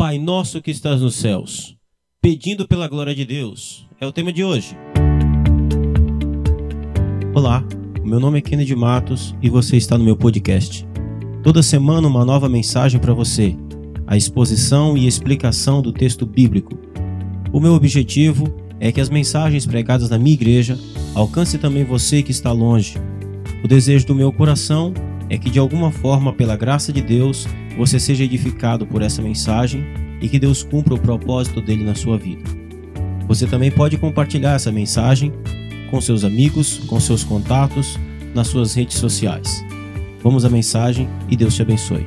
Pai nosso que estás nos céus, pedindo pela glória de Deus, é o tema de hoje. Olá, meu nome é Kennedy Matos e você está no meu podcast. Toda semana uma nova mensagem para você, a exposição e explicação do texto bíblico. O meu objetivo é que as mensagens pregadas na minha igreja alcancem também você que está longe. O desejo do meu coração é que de alguma forma, pela graça de Deus, você seja edificado por essa mensagem e que Deus cumpra o propósito dele na sua vida. Você também pode compartilhar essa mensagem com seus amigos, com seus contatos, nas suas redes sociais. Vamos à mensagem e Deus te abençoe.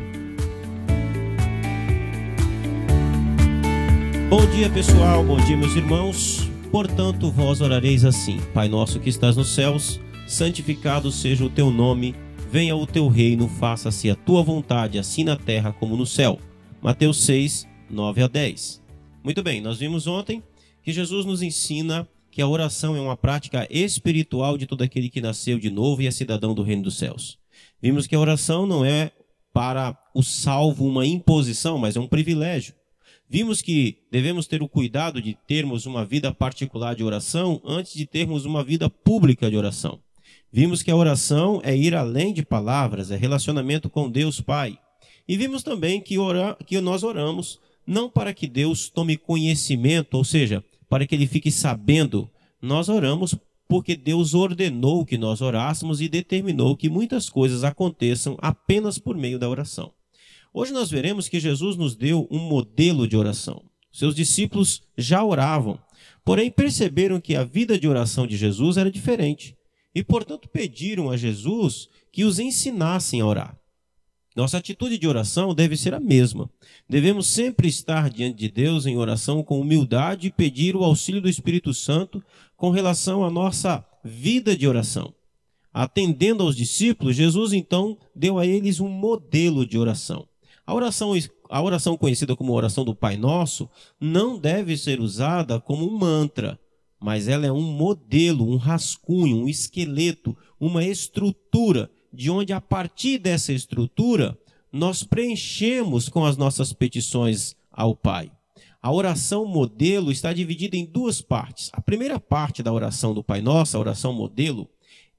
Bom dia, pessoal. Bom dia, meus irmãos. Portanto, vós orareis assim: Pai nosso que estás nos céus, santificado seja o teu nome venha o teu reino, faça-se a tua vontade, assim na terra como no céu. Mateus 6, 9 a 10. Muito bem, nós vimos ontem que Jesus nos ensina que a oração é uma prática espiritual de todo aquele que nasceu de novo e é cidadão do reino dos céus. Vimos que a oração não é para o salvo uma imposição, mas é um privilégio. Vimos que devemos ter o cuidado de termos uma vida particular de oração antes de termos uma vida pública de oração. Vimos que a oração é ir além de palavras, é relacionamento com Deus Pai. E vimos também que, ora, que nós oramos não para que Deus tome conhecimento, ou seja, para que ele fique sabendo. Nós oramos porque Deus ordenou que nós orássemos e determinou que muitas coisas aconteçam apenas por meio da oração. Hoje nós veremos que Jesus nos deu um modelo de oração. Seus discípulos já oravam, porém perceberam que a vida de oração de Jesus era diferente e, portanto, pediram a Jesus que os ensinassem a orar. Nossa atitude de oração deve ser a mesma. Devemos sempre estar diante de Deus em oração com humildade e pedir o auxílio do Espírito Santo com relação à nossa vida de oração. Atendendo aos discípulos, Jesus então deu a eles um modelo de oração. A oração, a oração conhecida como oração do Pai Nosso não deve ser usada como um mantra, mas ela é um modelo, um rascunho, um esqueleto, uma estrutura, de onde a partir dessa estrutura nós preenchemos com as nossas petições ao Pai. A oração modelo está dividida em duas partes. A primeira parte da oração do Pai Nosso, a oração modelo,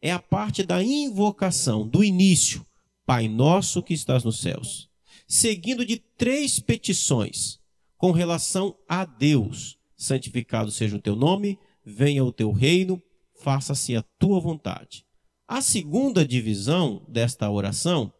é a parte da invocação, do início. Pai Nosso que estás nos céus. Seguindo de três petições com relação a Deus. Santificado seja o teu nome, venha o teu reino, faça-se a tua vontade. A segunda divisão desta oração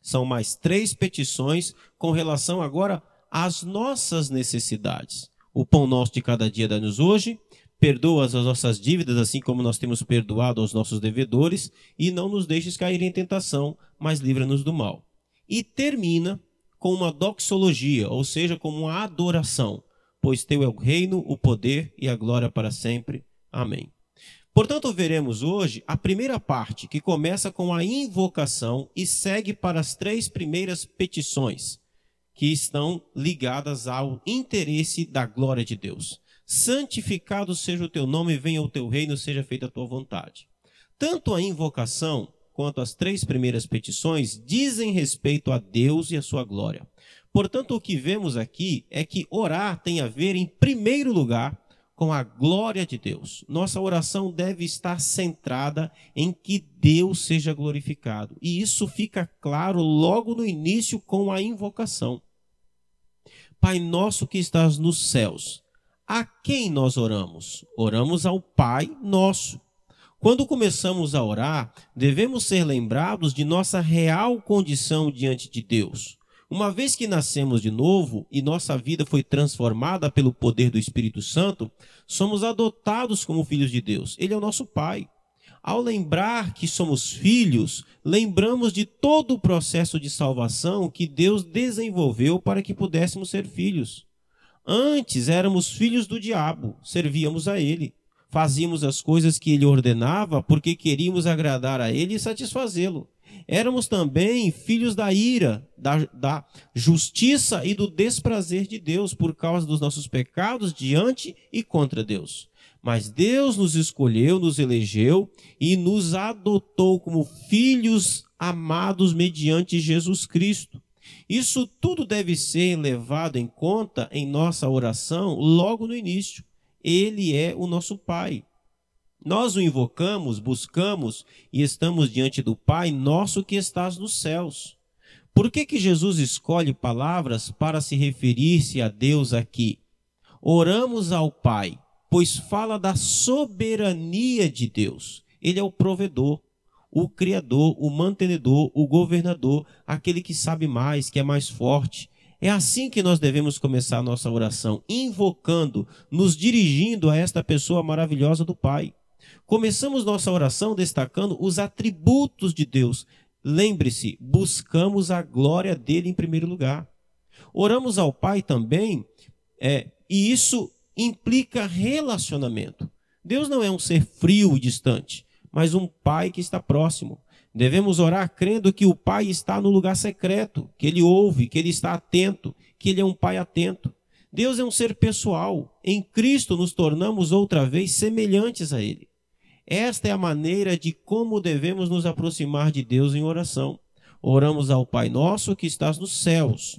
são mais três petições com relação agora às nossas necessidades. O pão nosso de cada dia dá-nos hoje, perdoa as nossas dívidas, assim como nós temos perdoado aos nossos devedores, e não nos deixes cair em tentação, mas livra-nos do mal. E termina com uma doxologia, ou seja, como uma adoração pois teu é o reino, o poder e a glória para sempre. Amém. Portanto, veremos hoje a primeira parte, que começa com a invocação e segue para as três primeiras petições, que estão ligadas ao interesse da glória de Deus. Santificado seja o teu nome, venha o teu reino, seja feita a tua vontade. Tanto a invocação quanto as três primeiras petições dizem respeito a Deus e a sua glória. Portanto, o que vemos aqui é que orar tem a ver, em primeiro lugar, com a glória de Deus. Nossa oração deve estar centrada em que Deus seja glorificado. E isso fica claro logo no início com a invocação. Pai nosso que estás nos céus, a quem nós oramos? Oramos ao Pai nosso. Quando começamos a orar, devemos ser lembrados de nossa real condição diante de Deus. Uma vez que nascemos de novo e nossa vida foi transformada pelo poder do Espírito Santo, somos adotados como filhos de Deus. Ele é o nosso Pai. Ao lembrar que somos filhos, lembramos de todo o processo de salvação que Deus desenvolveu para que pudéssemos ser filhos. Antes éramos filhos do diabo, servíamos a ele. Fazíamos as coisas que ele ordenava porque queríamos agradar a ele e satisfazê-lo éramos também filhos da ira, da, da justiça e do desprazer de Deus por causa dos nossos pecados diante e contra Deus. Mas Deus nos escolheu, nos elegeu e nos adotou como filhos amados mediante Jesus Cristo. Isso tudo deve ser levado em conta em nossa oração logo no início. Ele é o nosso Pai. Nós o invocamos, buscamos e estamos diante do Pai nosso que estás nos céus. Por que, que Jesus escolhe palavras para se referir-se a Deus aqui? Oramos ao Pai, pois fala da soberania de Deus. Ele é o provedor, o criador, o mantenedor, o governador, aquele que sabe mais, que é mais forte. É assim que nós devemos começar a nossa oração, invocando, nos dirigindo a esta pessoa maravilhosa do Pai. Começamos nossa oração destacando os atributos de Deus. Lembre-se, buscamos a glória dele em primeiro lugar. Oramos ao Pai também, é, e isso implica relacionamento. Deus não é um ser frio e distante mas um pai que está próximo. Devemos orar crendo que o pai está no lugar secreto, que ele ouve, que ele está atento, que ele é um pai atento. Deus é um ser pessoal. Em Cristo nos tornamos outra vez semelhantes a ele. Esta é a maneira de como devemos nos aproximar de Deus em oração. Oramos ao Pai nosso que estás nos céus.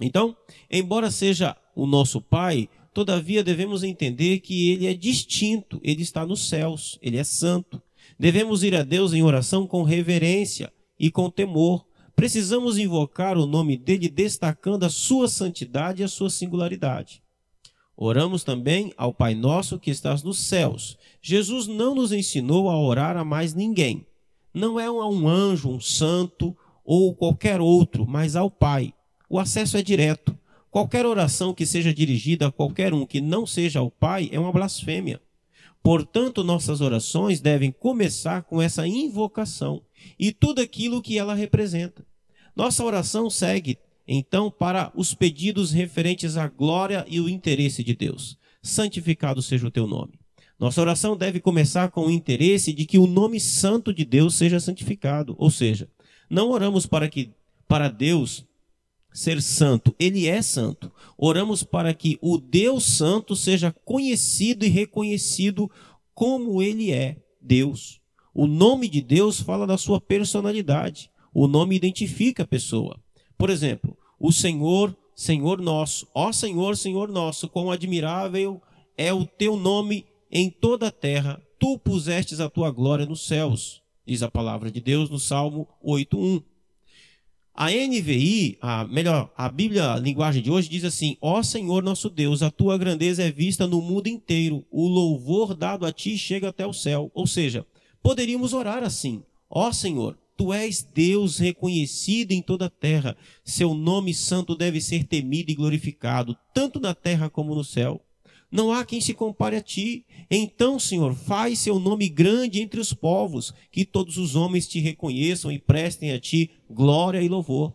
Então, embora seja o nosso Pai, todavia devemos entender que ele é distinto, ele está nos céus, ele é santo. Devemos ir a Deus em oração com reverência e com temor. Precisamos invocar o nome dele destacando a sua santidade e a sua singularidade. Oramos também ao Pai Nosso que estás nos céus. Jesus não nos ensinou a orar a mais ninguém. Não é a um anjo, um santo ou qualquer outro, mas ao Pai. O acesso é direto. Qualquer oração que seja dirigida a qualquer um que não seja ao Pai é uma blasfêmia. Portanto, nossas orações devem começar com essa invocação e tudo aquilo que ela representa. Nossa oração segue, então, para os pedidos referentes à glória e o interesse de Deus. Santificado seja o teu nome. Nossa oração deve começar com o interesse de que o nome santo de Deus seja santificado, ou seja, não oramos para que para Deus ser santo, ele é santo. Oramos para que o Deus Santo seja conhecido e reconhecido como ele é, Deus. O nome de Deus fala da sua personalidade. O nome identifica a pessoa. Por exemplo, o Senhor, Senhor nosso, ó Senhor, Senhor nosso, quão admirável é o teu nome em toda a terra. Tu pusestes a tua glória nos céus, diz a palavra de Deus no Salmo 8:1. A NVI, a melhor, a Bíblia a linguagem de hoje diz assim: Ó Senhor nosso Deus, a tua grandeza é vista no mundo inteiro. O louvor dado a ti chega até o céu. Ou seja, poderíamos orar assim: Ó Senhor, tu és Deus reconhecido em toda a terra. Seu nome santo deve ser temido e glorificado, tanto na terra como no céu. Não há quem se compare a ti. Então, Senhor, faz seu nome grande entre os povos, que todos os homens te reconheçam e prestem a ti glória e louvor.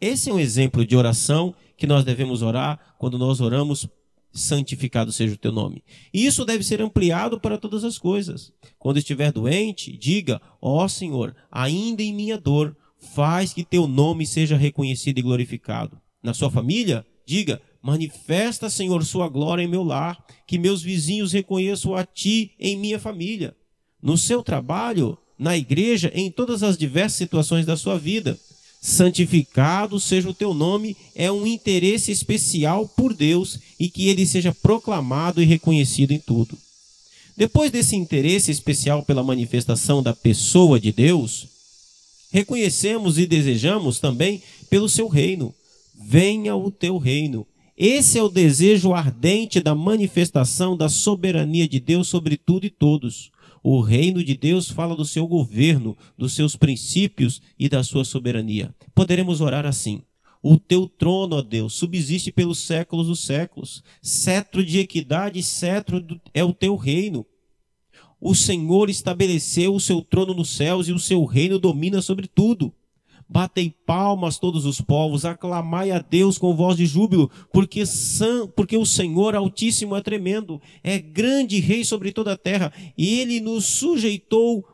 Esse é um exemplo de oração que nós devemos orar quando nós oramos santificado seja o teu nome. E isso deve ser ampliado para todas as coisas. Quando estiver doente, diga: Ó oh, Senhor, ainda em minha dor, faz que teu nome seja reconhecido e glorificado. Na sua família, diga: Manifesta, Senhor, sua glória em meu lar, que meus vizinhos reconheçam a ti em minha família. No seu trabalho, na igreja, em todas as diversas situações da sua vida. Santificado seja o teu nome, é um interesse especial por Deus e que ele seja proclamado e reconhecido em tudo. Depois desse interesse especial pela manifestação da pessoa de Deus, reconhecemos e desejamos também pelo seu reino. Venha o teu reino esse é o desejo ardente da manifestação da soberania de Deus sobre tudo e todos. O reino de Deus fala do seu governo, dos seus princípios e da sua soberania. Poderemos orar assim: O teu trono, ó Deus, subsiste pelos séculos dos séculos. Cetro de equidade, cetro é o teu reino. O Senhor estabeleceu o seu trono nos céus e o seu reino domina sobre tudo. Batei palmas todos os povos, aclamai a Deus com voz de júbilo, porque, san, porque o Senhor Altíssimo é tremendo, é grande rei sobre toda a terra, e ele nos sujeitou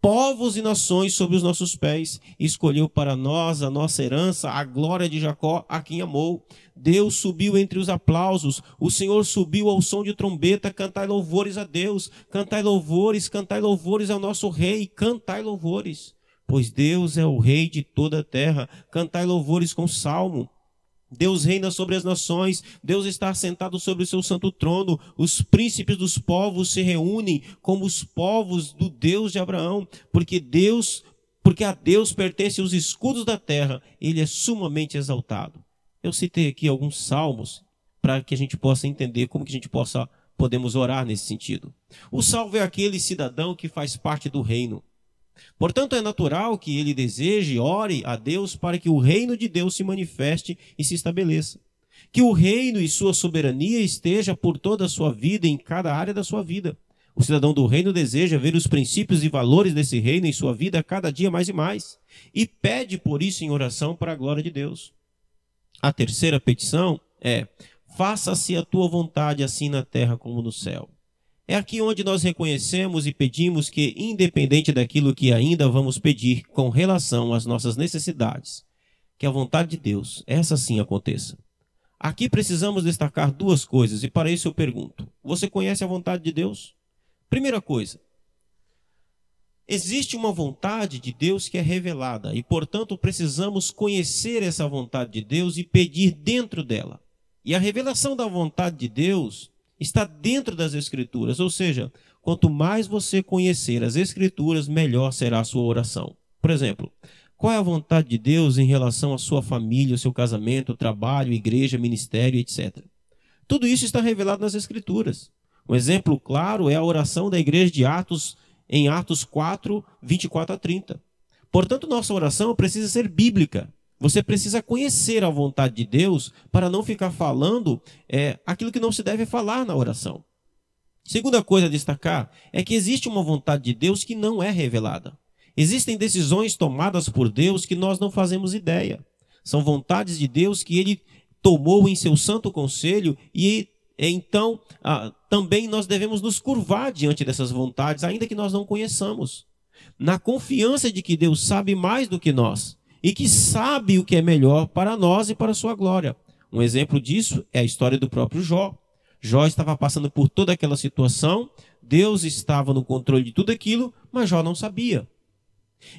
povos e nações sob os nossos pés, escolheu para nós a nossa herança, a glória de Jacó, a quem amou. Deus subiu entre os aplausos, o Senhor subiu ao som de trombeta, cantai louvores a Deus, cantai louvores, cantai louvores ao nosso rei, cantai louvores. Pois Deus é o rei de toda a terra. Cantai louvores com salmo. Deus reina sobre as nações, Deus está sentado sobre o seu santo trono, os príncipes dos povos se reúnem como os povos do Deus de Abraão, porque Deus, porque a Deus pertencem os escudos da terra, ele é sumamente exaltado. Eu citei aqui alguns salmos para que a gente possa entender como que a gente possa podemos orar nesse sentido. O salvo é aquele cidadão que faz parte do reino. Portanto, é natural que ele deseje, ore a Deus para que o reino de Deus se manifeste e se estabeleça. Que o reino e sua soberania esteja por toda a sua vida, em cada área da sua vida. O cidadão do reino deseja ver os princípios e valores desse reino em sua vida cada dia mais e mais, e pede por isso em oração para a glória de Deus. A terceira petição é: faça-se a tua vontade, assim na terra como no céu. É aqui onde nós reconhecemos e pedimos que, independente daquilo que ainda vamos pedir com relação às nossas necessidades, que a vontade de Deus, essa sim aconteça. Aqui precisamos destacar duas coisas e para isso eu pergunto: você conhece a vontade de Deus? Primeira coisa, existe uma vontade de Deus que é revelada e, portanto, precisamos conhecer essa vontade de Deus e pedir dentro dela. E a revelação da vontade de Deus está dentro das Escrituras. Ou seja, quanto mais você conhecer as Escrituras, melhor será a sua oração. Por exemplo, qual é a vontade de Deus em relação à sua família, ao seu casamento, trabalho, igreja, ministério, etc. Tudo isso está revelado nas Escrituras. Um exemplo claro é a oração da igreja de Atos, em Atos 4, 24 a 30. Portanto, nossa oração precisa ser bíblica. Você precisa conhecer a vontade de Deus para não ficar falando é, aquilo que não se deve falar na oração. Segunda coisa a destacar é que existe uma vontade de Deus que não é revelada. Existem decisões tomadas por Deus que nós não fazemos ideia. São vontades de Deus que ele tomou em seu santo conselho e é, então ah, também nós devemos nos curvar diante dessas vontades, ainda que nós não conheçamos, na confiança de que Deus sabe mais do que nós e que sabe o que é melhor para nós e para a sua glória. Um exemplo disso é a história do próprio Jó. Jó estava passando por toda aquela situação, Deus estava no controle de tudo aquilo, mas Jó não sabia.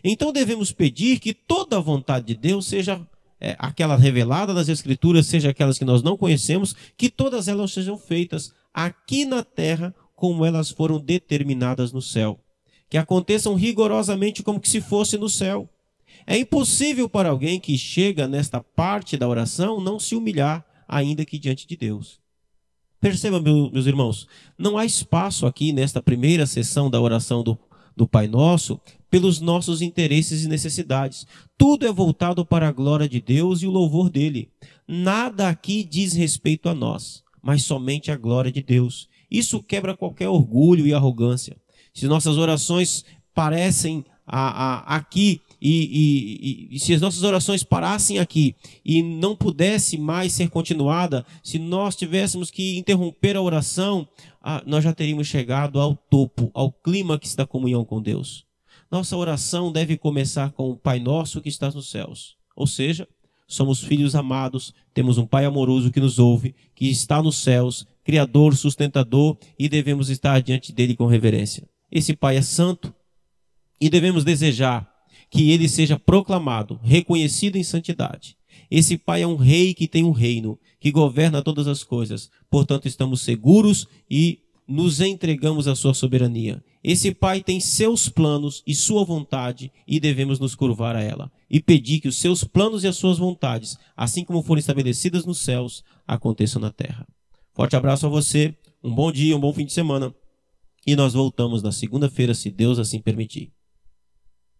Então devemos pedir que toda a vontade de Deus seja é, aquela revelada nas Escrituras, seja aquelas que nós não conhecemos, que todas elas sejam feitas aqui na terra como elas foram determinadas no céu. Que aconteçam rigorosamente como que se fosse no céu. É impossível para alguém que chega nesta parte da oração não se humilhar, ainda que diante de Deus. Perceba, meus irmãos, não há espaço aqui nesta primeira sessão da oração do, do Pai Nosso pelos nossos interesses e necessidades. Tudo é voltado para a glória de Deus e o louvor dele. Nada aqui diz respeito a nós, mas somente a glória de Deus. Isso quebra qualquer orgulho e arrogância. Se nossas orações parecem a, a, aqui e, e, e, se as nossas orações parassem aqui e não pudesse mais ser continuada, se nós tivéssemos que interromper a oração, ah, nós já teríamos chegado ao topo, ao clímax da comunhão com Deus. Nossa oração deve começar com o Pai Nosso que está nos céus. Ou seja, somos filhos amados, temos um Pai amoroso que nos ouve, que está nos céus, Criador, sustentador, e devemos estar diante dele com reverência. Esse Pai é santo e devemos desejar que ele seja proclamado, reconhecido em santidade. Esse Pai é um rei que tem um reino, que governa todas as coisas. Portanto, estamos seguros e nos entregamos à sua soberania. Esse Pai tem seus planos e sua vontade e devemos nos curvar a ela e pedir que os seus planos e as suas vontades, assim como foram estabelecidas nos céus, aconteçam na terra. Forte abraço a você, um bom dia, um bom fim de semana e nós voltamos na segunda-feira, se Deus assim permitir.